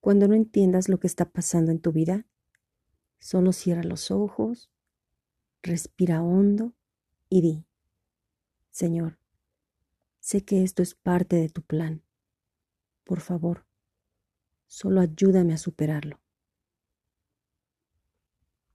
Cuando no entiendas lo que está pasando en tu vida, solo cierra los ojos, respira hondo y di, Señor, sé que esto es parte de tu plan. Por favor, solo ayúdame a superarlo.